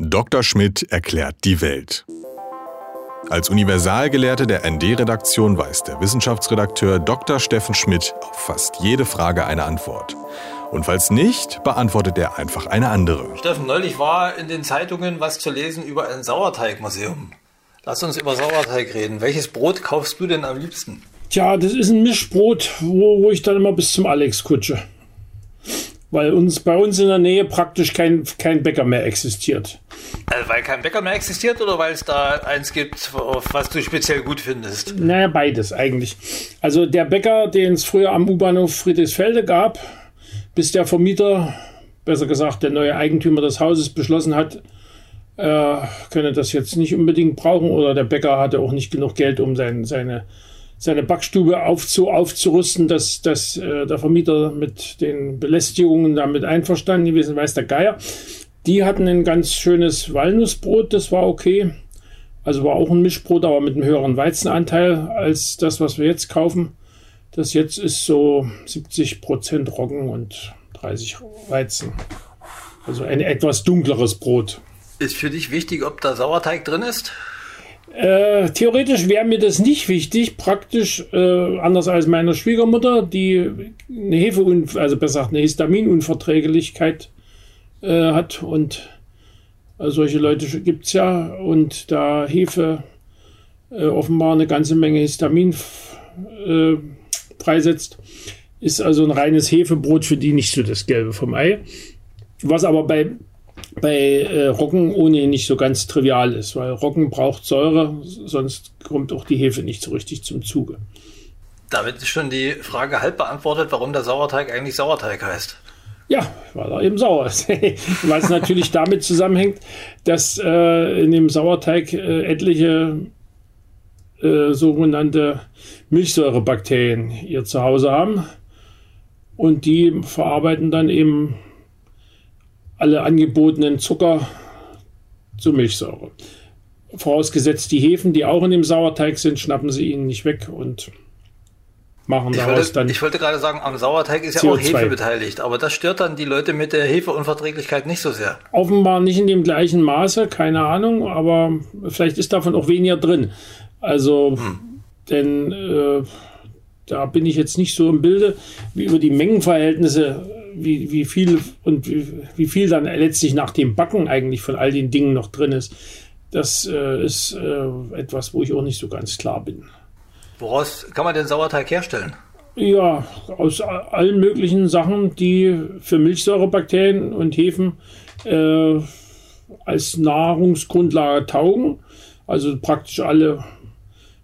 Dr. Schmidt erklärt die Welt. Als Universalgelehrte der ND-Redaktion weiß der Wissenschaftsredakteur Dr. Steffen Schmidt auf fast jede Frage eine Antwort. Und falls nicht, beantwortet er einfach eine andere. Steffen, neulich war in den Zeitungen was zu lesen über ein Sauerteigmuseum. Lass uns über Sauerteig reden. Welches Brot kaufst du denn am liebsten? Tja, das ist ein Mischbrot, wo, wo ich dann immer bis zum Alex kutsche weil uns bei uns in der Nähe praktisch kein, kein Bäcker mehr existiert. Also weil kein Bäcker mehr existiert oder weil es da eins gibt, was du speziell gut findest? Naja, beides eigentlich. Also der Bäcker, den es früher am U-Bahnhof Friedrichsfelde gab, bis der Vermieter, besser gesagt der neue Eigentümer des Hauses beschlossen hat, äh, könne das jetzt nicht unbedingt brauchen oder der Bäcker hatte auch nicht genug Geld, um sein, seine seine Backstube aufzu, aufzurüsten, dass, dass äh, der Vermieter mit den Belästigungen damit einverstanden gewesen, weiß der Geier. Die hatten ein ganz schönes Walnussbrot, das war okay. Also war auch ein Mischbrot, aber mit einem höheren Weizenanteil als das, was wir jetzt kaufen. Das jetzt ist so 70 Prozent Roggen und 30 Weizen. Also ein etwas dunkleres Brot. Ist für dich wichtig, ob da Sauerteig drin ist? Äh, theoretisch wäre mir das nicht wichtig, praktisch äh, anders als meiner Schwiegermutter, die eine Hefe, also besser gesagt eine Histaminunverträglichkeit äh, hat und äh, solche Leute gibt es ja und da Hefe äh, offenbar eine ganze Menge Histamin freisetzt, ist also ein reines Hefebrot für die nicht so das Gelbe vom Ei. Was aber bei bei äh, Roggen ohnehin nicht so ganz trivial ist, weil Roggen braucht Säure, sonst kommt auch die Hefe nicht so richtig zum Zuge. Damit ist schon die Frage halb beantwortet, warum der Sauerteig eigentlich Sauerteig heißt. Ja, weil er eben sauer ist. Was natürlich damit zusammenhängt, dass äh, in dem Sauerteig äh, etliche äh, sogenannte Milchsäurebakterien ihr Zuhause haben. Und die verarbeiten dann eben alle angebotenen Zucker zu Milchsäure. Vorausgesetzt die Hefen, die auch in dem Sauerteig sind, schnappen sie ihnen nicht weg und machen ich daraus wollte, dann. Ich wollte gerade sagen, am Sauerteig ist ja CO2. auch Hefe beteiligt, aber das stört dann die Leute mit der Hefeunverträglichkeit nicht so sehr. Offenbar nicht in dem gleichen Maße, keine Ahnung, aber vielleicht ist davon auch weniger drin. Also, hm. denn äh, da bin ich jetzt nicht so im Bilde, wie über die Mengenverhältnisse wie, wie viel und wie, wie, viel dann letztlich nach dem Backen eigentlich von all den Dingen noch drin ist, das äh, ist äh, etwas, wo ich auch nicht so ganz klar bin. Woraus kann man den Sauerteig herstellen? Ja, aus allen möglichen Sachen, die für Milchsäurebakterien und Hefen äh, als Nahrungsgrundlage taugen. Also praktisch alle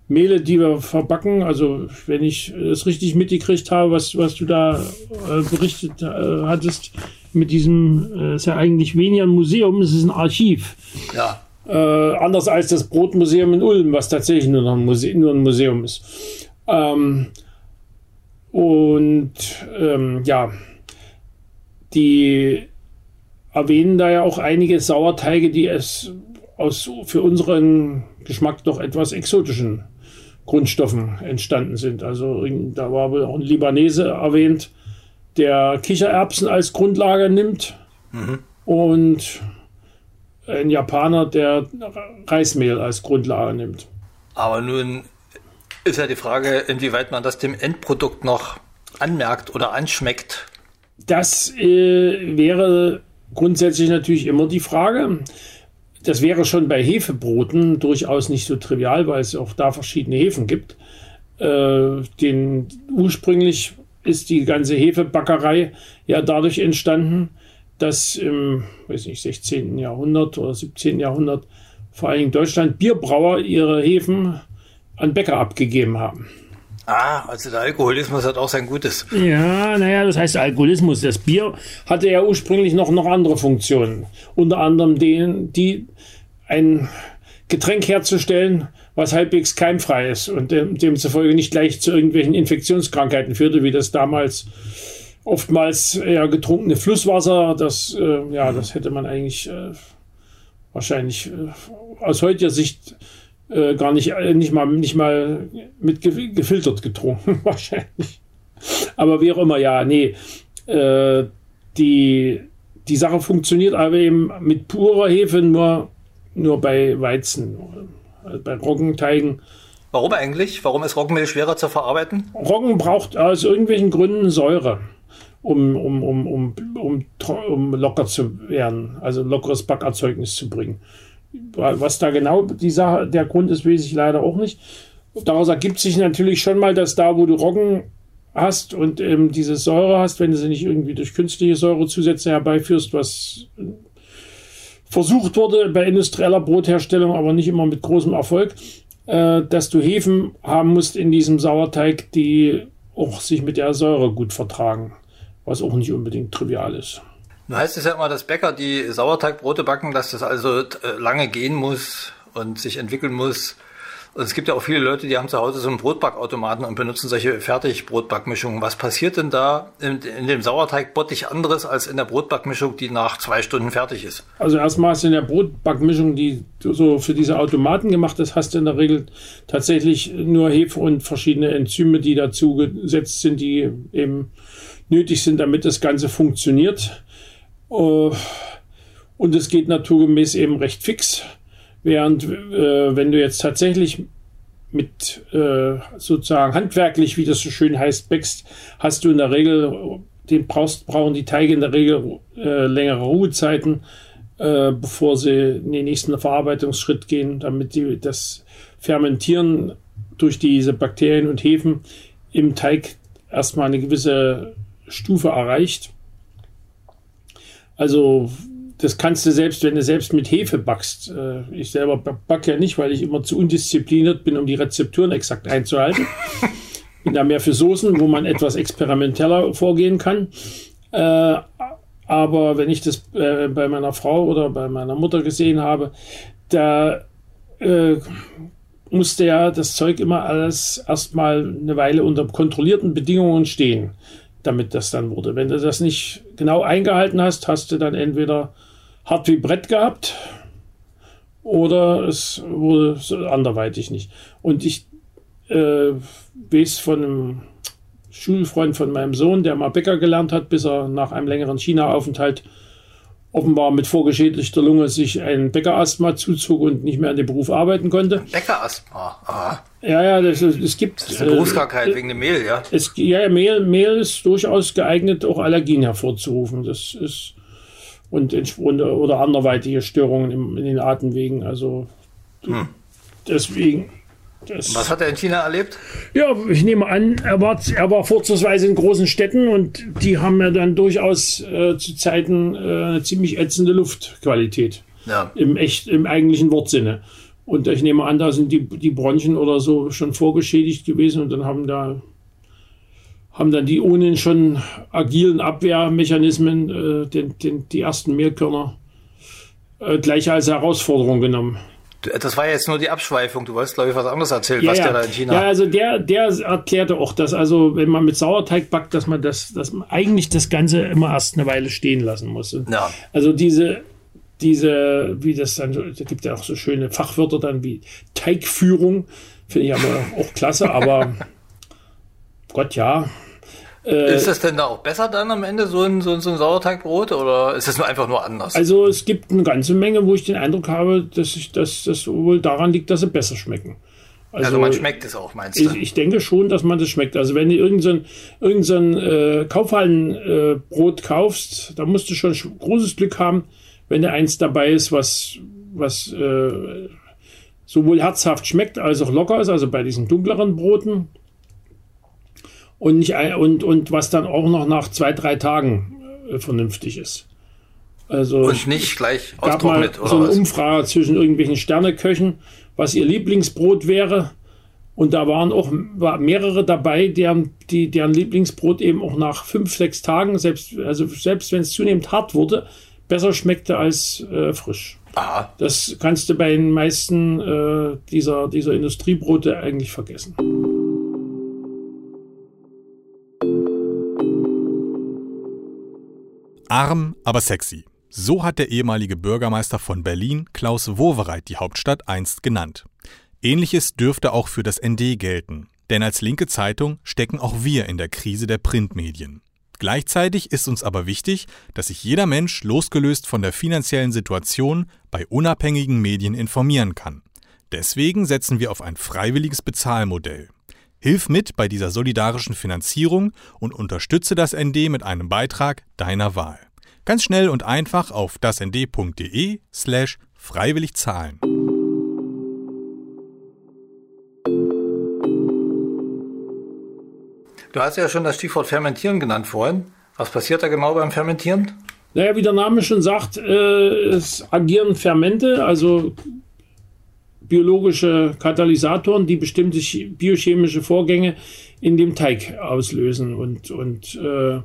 Mehle, die wir verbacken. Also wenn ich es richtig mitgekriegt habe, was, was du da äh, berichtet äh, hattest mit diesem, äh, ist ja eigentlich weniger ein Museum, es ist ein Archiv. Ja. Äh, anders als das Brotmuseum in Ulm, was tatsächlich nur, noch ein, Muse nur ein Museum ist. Ähm, und ähm, ja, die erwähnen da ja auch einige Sauerteige, die es aus für unseren Geschmack doch etwas exotischen Grundstoffen entstanden sind. Also da war wohl auch ein Libanese erwähnt, der Kichererbsen als Grundlage nimmt mhm. und ein Japaner, der Reismehl als Grundlage nimmt. Aber nun ist ja die Frage, inwieweit man das dem Endprodukt noch anmerkt oder anschmeckt. Das äh, wäre grundsätzlich natürlich immer die Frage. Das wäre schon bei Hefebroten durchaus nicht so trivial, weil es auch da verschiedene Hefen gibt. Äh, den, ursprünglich ist die ganze Hefebackerei ja dadurch entstanden, dass im weiß nicht, 16. Jahrhundert oder 17. Jahrhundert vor allem in Deutschland Bierbrauer ihre Hefen an Bäcker abgegeben haben. Ah, also der Alkoholismus hat auch sein Gutes. Ja, naja, das heißt Alkoholismus. Das Bier hatte ja ursprünglich noch, noch andere Funktionen. Unter anderem den, die ein Getränk herzustellen, was halbwegs keimfrei ist und dem, demzufolge nicht gleich zu irgendwelchen Infektionskrankheiten führte, wie das damals oftmals ja, getrunkene Flusswasser, das, äh, ja, das hätte man eigentlich äh, wahrscheinlich äh, aus heutiger Sicht äh, gar nicht, äh, nicht mal, nicht mal mit gefiltert getrunken, wahrscheinlich. Aber wie auch immer, ja, nee, äh, die, die Sache funktioniert aber eben mit purer Hefe nur, nur bei Weizen, also bei Roggenteigen. Warum eigentlich? Warum ist Roggenmehl schwerer zu verarbeiten? Roggen braucht aus irgendwelchen Gründen Säure, um, um, um, um, um, um locker zu werden, also lockeres Backerzeugnis zu bringen. Was da genau die Sache, der Grund ist, weiß ich leider auch nicht. Daraus ergibt sich natürlich schon mal, dass da, wo du Roggen hast und ähm, diese Säure hast, wenn du sie nicht irgendwie durch künstliche Säurezusätze herbeiführst, was versucht wurde bei industrieller Brotherstellung, aber nicht immer mit großem Erfolg, äh, dass du Hefen haben musst in diesem Sauerteig, die auch sich mit der Säure gut vertragen, was auch nicht unbedingt trivial ist. Nun heißt es ja immer, dass Bäcker, die Sauerteigbrote backen, dass das also äh, lange gehen muss und sich entwickeln muss. Und es gibt ja auch viele Leute, die haben zu Hause so einen Brotbackautomaten und benutzen solche Fertigbrotbackmischungen. Was passiert denn da in, in dem Sauerteigbottich anderes als in der Brotbackmischung, die nach zwei Stunden fertig ist? Also erstmal hast in der Brotbackmischung, die so für diese Automaten gemacht hast, hast du in der Regel tatsächlich nur Hefe und verschiedene Enzyme, die dazu gesetzt sind, die eben nötig sind, damit das Ganze funktioniert. Äh, und es geht naturgemäß eben recht fix. Während äh, wenn du jetzt tatsächlich mit äh, sozusagen handwerklich, wie das so schön heißt, backst, hast du in der Regel, den brauchst, brauchen die Teige in der Regel äh, längere Ruhezeiten, äh, bevor sie in den nächsten Verarbeitungsschritt gehen, damit die das Fermentieren durch diese Bakterien und Hefen im Teig erstmal eine gewisse Stufe erreicht. Also das kannst du selbst, wenn du selbst mit Hefe backst. Äh, ich selber backe ja nicht, weil ich immer zu undiszipliniert bin, um die Rezepturen exakt einzuhalten. bin da mehr für Soßen, wo man etwas experimenteller vorgehen kann. Äh, aber wenn ich das äh, bei meiner Frau oder bei meiner Mutter gesehen habe, da musste ja das Zeug immer alles erstmal eine Weile unter kontrollierten Bedingungen stehen damit das dann wurde. Wenn du das nicht genau eingehalten hast, hast du dann entweder hart wie Brett gehabt oder es wurde anderweitig nicht. Und ich äh, weiß von einem Schulfreund von meinem Sohn, der mal Bäcker gelernt hat, bis er nach einem längeren China-Aufenthalt offenbar mit vorgeschädigter Lunge sich ein Bäckerasthma zuzog und nicht mehr an dem Beruf arbeiten konnte. Bäckerasthma? Aha. Ja, ja, das, es gibt. Das ist eine Berufskrankheit äh, wegen dem Mehl, ja? Es, ja, Mehl, Mehl ist durchaus geeignet, auch Allergien hervorzurufen. Das ist und, oder anderweitige Störungen im, in den Atemwegen. Also hm. deswegen. Was hat er in China erlebt? Ja, ich nehme an, er war, er war vorzugsweise in großen Städten und die haben ja dann durchaus äh, zu Zeiten äh, eine ziemlich ätzende Luftqualität. Ja. Im, echt, Im eigentlichen Wortsinne. Und ich nehme an, da sind die, die Bronchien oder so schon vorgeschädigt gewesen und dann haben da haben dann die ohnehin schon agilen Abwehrmechanismen äh, den, den, die ersten Mehlkörner äh, gleich als Herausforderung genommen. Das war jetzt nur die Abschweifung. Du wolltest, glaube ich, was anderes erzählen, ja, was ja. der da in China. Ja, also der, der erklärte auch, dass also, wenn man mit Sauerteig backt, dass man das, dass man eigentlich das Ganze immer erst eine Weile stehen lassen muss. Ja. Also diese, diese, wie das dann, da gibt ja auch so schöne Fachwörter dann wie Teigführung, finde ich aber auch klasse, aber Gott ja, äh, ist das denn da auch besser dann am Ende, so ein, so, ein, so ein Sauerteigbrot, oder ist das nur einfach nur anders? Also es gibt eine ganze Menge, wo ich den Eindruck habe, dass ich, dass das wohl daran liegt, dass sie besser schmecken. Also, also man schmeckt es auch, meinst du? Ich, ich, denke schon, dass man das schmeckt. Also wenn du irgendein, irgendein äh, Kaufhallenbrot äh, kaufst, da musst du schon großes Glück haben, wenn da eins dabei ist, was, was äh, sowohl herzhaft schmeckt als auch locker ist, also bei diesen dunkleren Broten und, nicht, und, und was dann auch noch nach zwei, drei Tagen äh, vernünftig ist. Also und nicht gleich austrocknet oder so eine was? Umfrage zwischen irgendwelchen Sterneköchen, was ihr Lieblingsbrot wäre. Und da waren auch war mehrere dabei, deren, die, deren Lieblingsbrot eben auch nach fünf, sechs Tagen, selbst, also selbst wenn es zunehmend hart wurde, besser schmeckte als äh, frisch. Aha. Das kannst du bei den meisten äh, dieser, dieser Industriebrote eigentlich vergessen. Arm, aber sexy. So hat der ehemalige Bürgermeister von Berlin, Klaus Wowereit, die Hauptstadt einst genannt. Ähnliches dürfte auch für das ND gelten. Denn als linke Zeitung stecken auch wir in der Krise der Printmedien. Gleichzeitig ist uns aber wichtig, dass sich jeder Mensch losgelöst von der finanziellen Situation bei unabhängigen Medien informieren kann. Deswegen setzen wir auf ein freiwilliges Bezahlmodell. Hilf mit bei dieser solidarischen Finanzierung und unterstütze das ND mit einem Beitrag deiner Wahl. Ganz schnell und einfach auf dasnd.de slash freiwillig zahlen. Du hast ja schon das Stichwort Fermentieren genannt vorhin. Was passiert da genau beim Fermentieren? Naja, wie der Name schon sagt, äh, es agieren Fermente, also biologische Katalysatoren, die bestimmte biochemische Vorgänge in dem Teig auslösen. Und, und äh,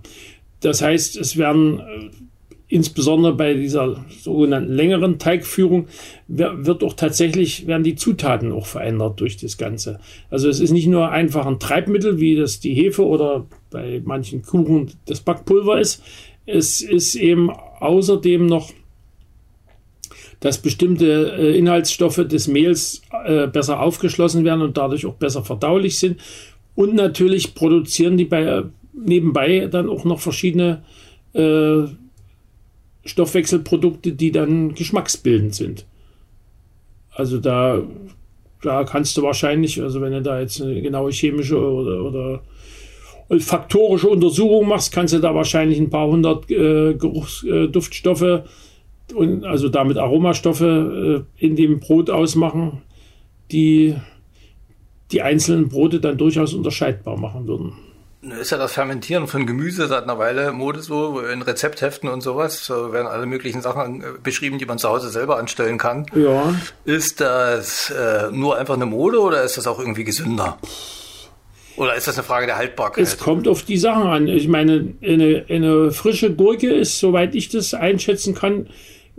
das heißt, es werden äh, insbesondere bei dieser sogenannten längeren Teigführung wird auch tatsächlich, werden die Zutaten auch verändert durch das Ganze. Also es ist nicht nur einfach ein Treibmittel, wie das die Hefe oder bei manchen Kuchen das Backpulver ist. Es ist eben außerdem noch, dass bestimmte äh, Inhaltsstoffe des Mehls äh, besser aufgeschlossen werden und dadurch auch besser verdaulich sind. Und natürlich produzieren die bei, nebenbei dann auch noch verschiedene äh, Stoffwechselprodukte, die dann geschmacksbildend sind. Also da, da kannst du wahrscheinlich, also wenn du da jetzt eine genaue chemische oder, oder olfaktorische Untersuchung machst, kannst du da wahrscheinlich ein paar hundert äh, Geruchs, äh, Duftstoffe und also damit Aromastoffe äh, in dem Brot ausmachen, die die einzelnen Brote dann durchaus unterscheidbar machen würden ist ja das Fermentieren von Gemüse seit einer Weile Mode so, in Rezeptheften und sowas so werden alle möglichen Sachen äh, beschrieben, die man zu Hause selber anstellen kann. Ja. Ist das äh, nur einfach eine Mode oder ist das auch irgendwie gesünder? Oder ist das eine Frage der Haltbarkeit? Es kommt auf die Sachen an. Ich meine, eine, eine frische Gurke ist, soweit ich das einschätzen kann,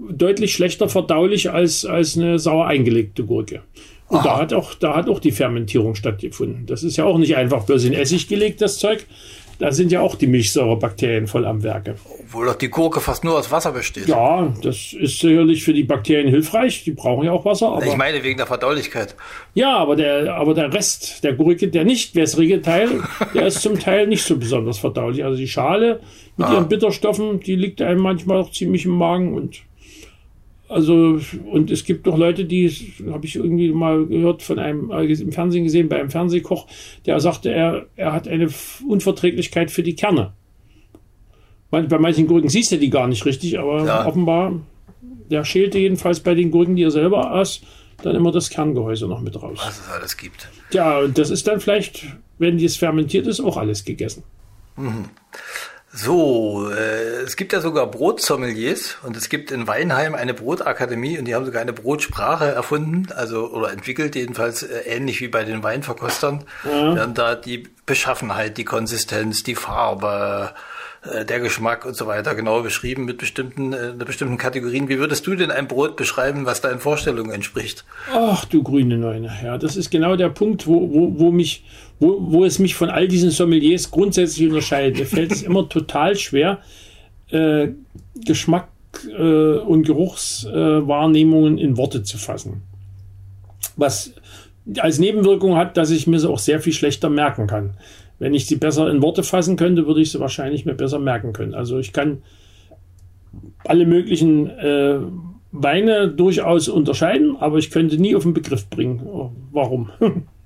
deutlich schlechter verdaulich als, als eine sauer eingelegte Gurke. Und da hat, auch, da hat auch die Fermentierung stattgefunden. Das ist ja auch nicht einfach bloß in Essig gelegt, das Zeug. Da sind ja auch die Milchsäurebakterien voll am Werke. Obwohl doch die Gurke fast nur aus Wasser besteht. Ja, das ist sicherlich für die Bakterien hilfreich. Die brauchen ja auch Wasser. Ich meine wegen der Verdaulichkeit. Ja, aber der, aber der Rest der Gurke, der nicht wässrige Teil, der ist zum Teil nicht so besonders verdaulich. Also die Schale mit ah. ihren Bitterstoffen, die liegt einem manchmal auch ziemlich im Magen und also, und es gibt doch Leute, die, habe ich irgendwie mal gehört von einem, äh, im Fernsehen gesehen, bei einem Fernsehkoch, der sagte, er, er hat eine Unverträglichkeit für die Kerne. Bei manchen Gurken siehst du die gar nicht richtig, aber ja. offenbar, der schälte jedenfalls bei den Gurken, die er selber aß, dann immer das Kerngehäuse noch mit raus. Was es alles gibt. Ja, und das ist dann vielleicht, wenn dies fermentiert ist, auch alles gegessen. Mhm. So, äh, es gibt ja sogar Brotsommeliers und es gibt in Weinheim eine Brotakademie und die haben sogar eine Brotsprache erfunden, also oder entwickelt jedenfalls äh, ähnlich wie bei den Weinverkostern. Ja. Werden da die Beschaffenheit, die Konsistenz, die Farbe, äh, der Geschmack und so weiter genau beschrieben mit bestimmten, äh, bestimmten Kategorien. Wie würdest du denn ein Brot beschreiben, was deinen Vorstellungen entspricht? Ach du grüne Neune, ja, das ist genau der Punkt, wo, wo, wo mich, wo, wo es mich von all diesen Sommeliers grundsätzlich unterscheidet. Mir fällt es immer total schwer, äh, Geschmack äh, und Geruchswahrnehmungen in Worte zu fassen. Was als Nebenwirkung hat, dass ich mir sie auch sehr viel schlechter merken kann. Wenn ich sie besser in Worte fassen könnte, würde ich sie wahrscheinlich mir besser merken können. Also ich kann alle möglichen äh, Weine durchaus unterscheiden, aber ich könnte nie auf den Begriff bringen. Oh, warum?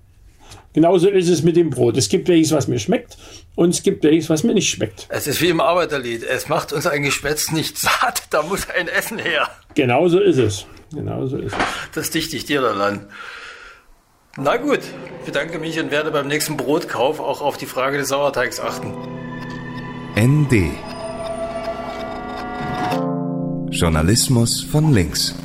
Genauso ist es mit dem Brot. Es gibt welches, was mir schmeckt und es gibt welches, was mir nicht schmeckt. Es ist wie im Arbeiterlied. Es macht uns ein Gespätz nicht satt, da muss ein Essen her. Genauso ist es. Genauso ist es. Das dichte ich dir dann an. Na gut, ich bedanke mich und werde beim nächsten Brotkauf auch auf die Frage des Sauerteigs achten. ND Journalismus von links.